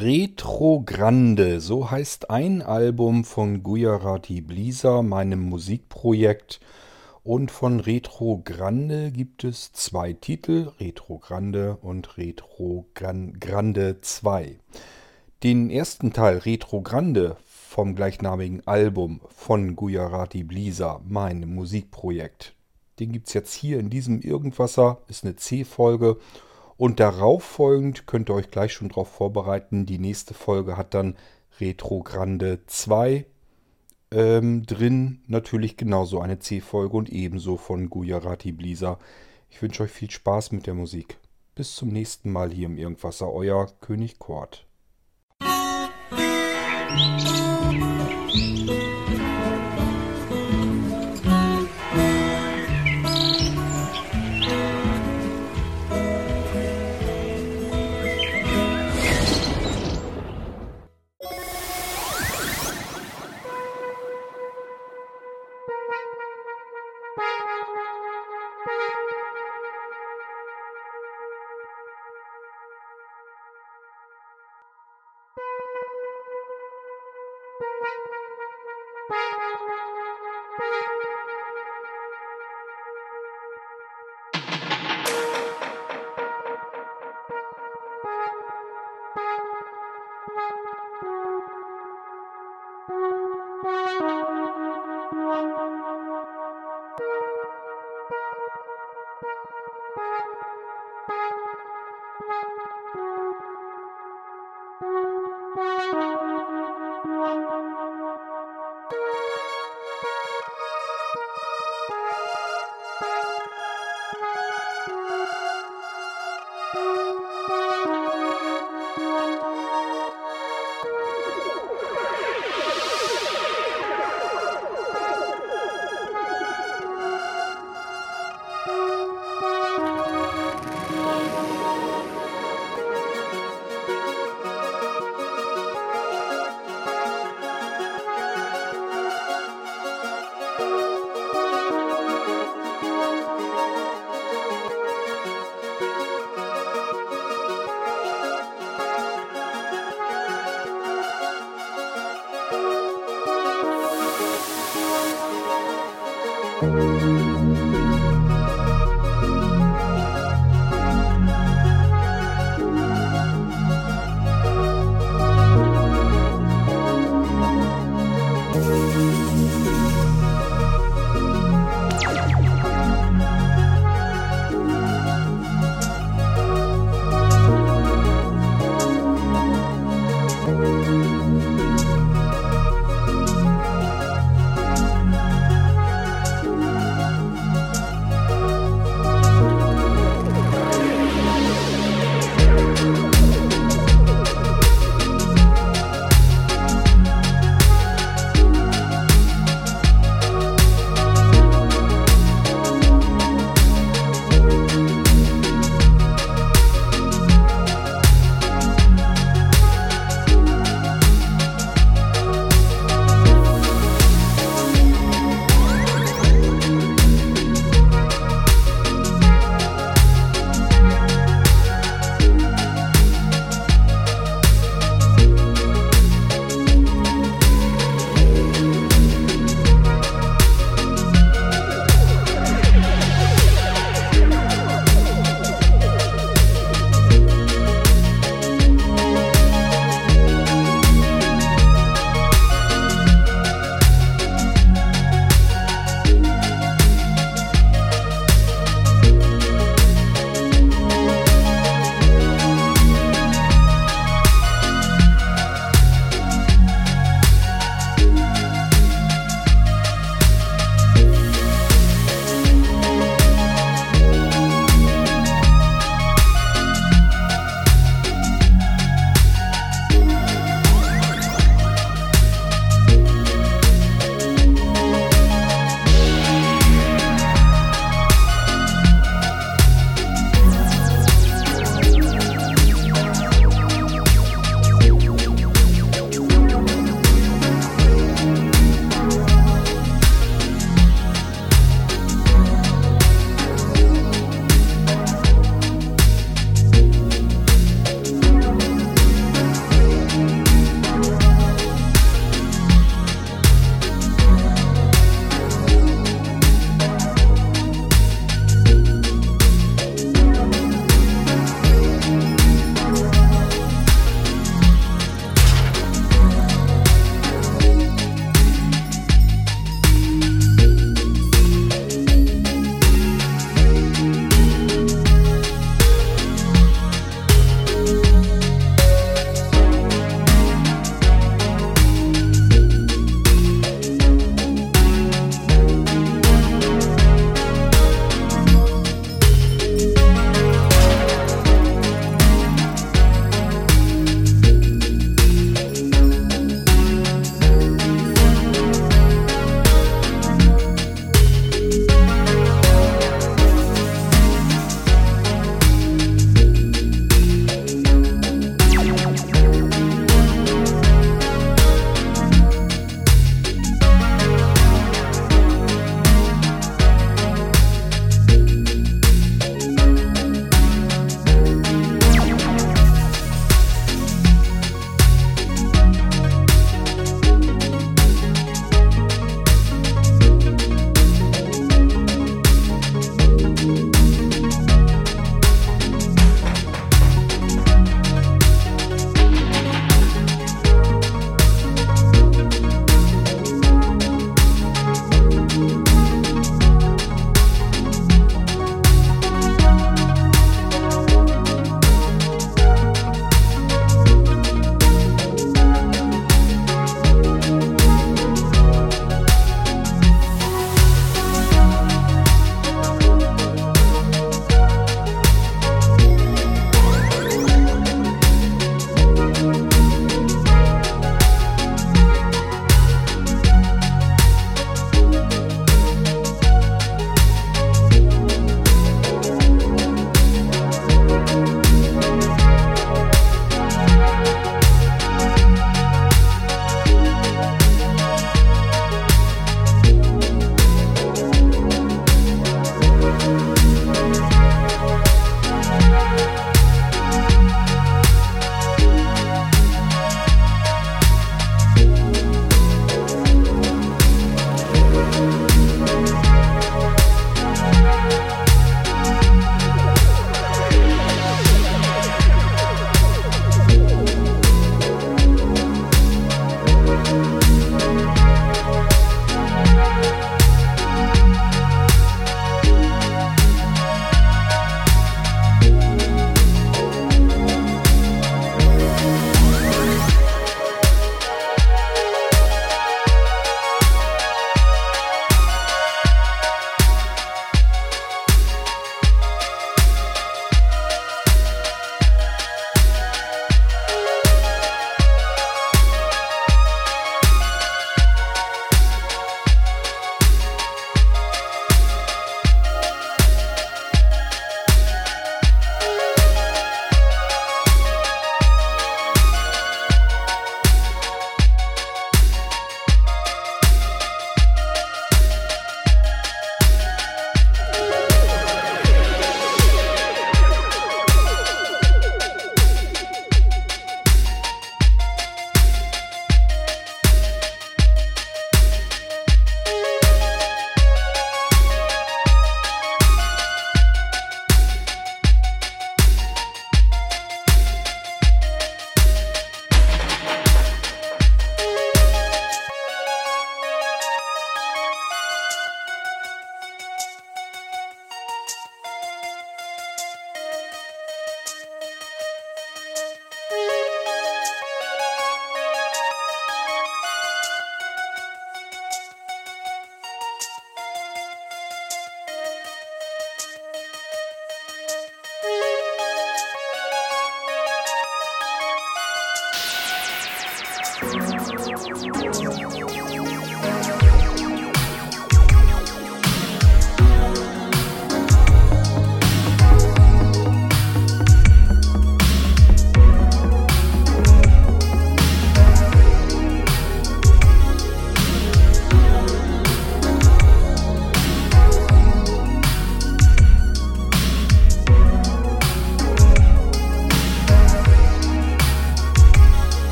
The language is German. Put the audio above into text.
Retro Grande, so heißt ein Album von Gujarati Blisa, meinem Musikprojekt. Und von Retro Grande gibt es zwei Titel, Retro Grande und Retro Grande 2. Den ersten Teil, Retro Grande, vom gleichnamigen Album von Gujarati Blisa, mein Musikprojekt. Den gibt es jetzt hier in diesem Irgendwasser, ist eine C-Folge und darauf folgend könnt ihr euch gleich schon darauf vorbereiten. Die nächste Folge hat dann Retro Grande 2 ähm, drin. Natürlich genauso eine C-Folge und ebenso von Gujarati Blisa. Ich wünsche euch viel Spaß mit der Musik. Bis zum nächsten Mal hier im Irgendwasser. Euer König Kort.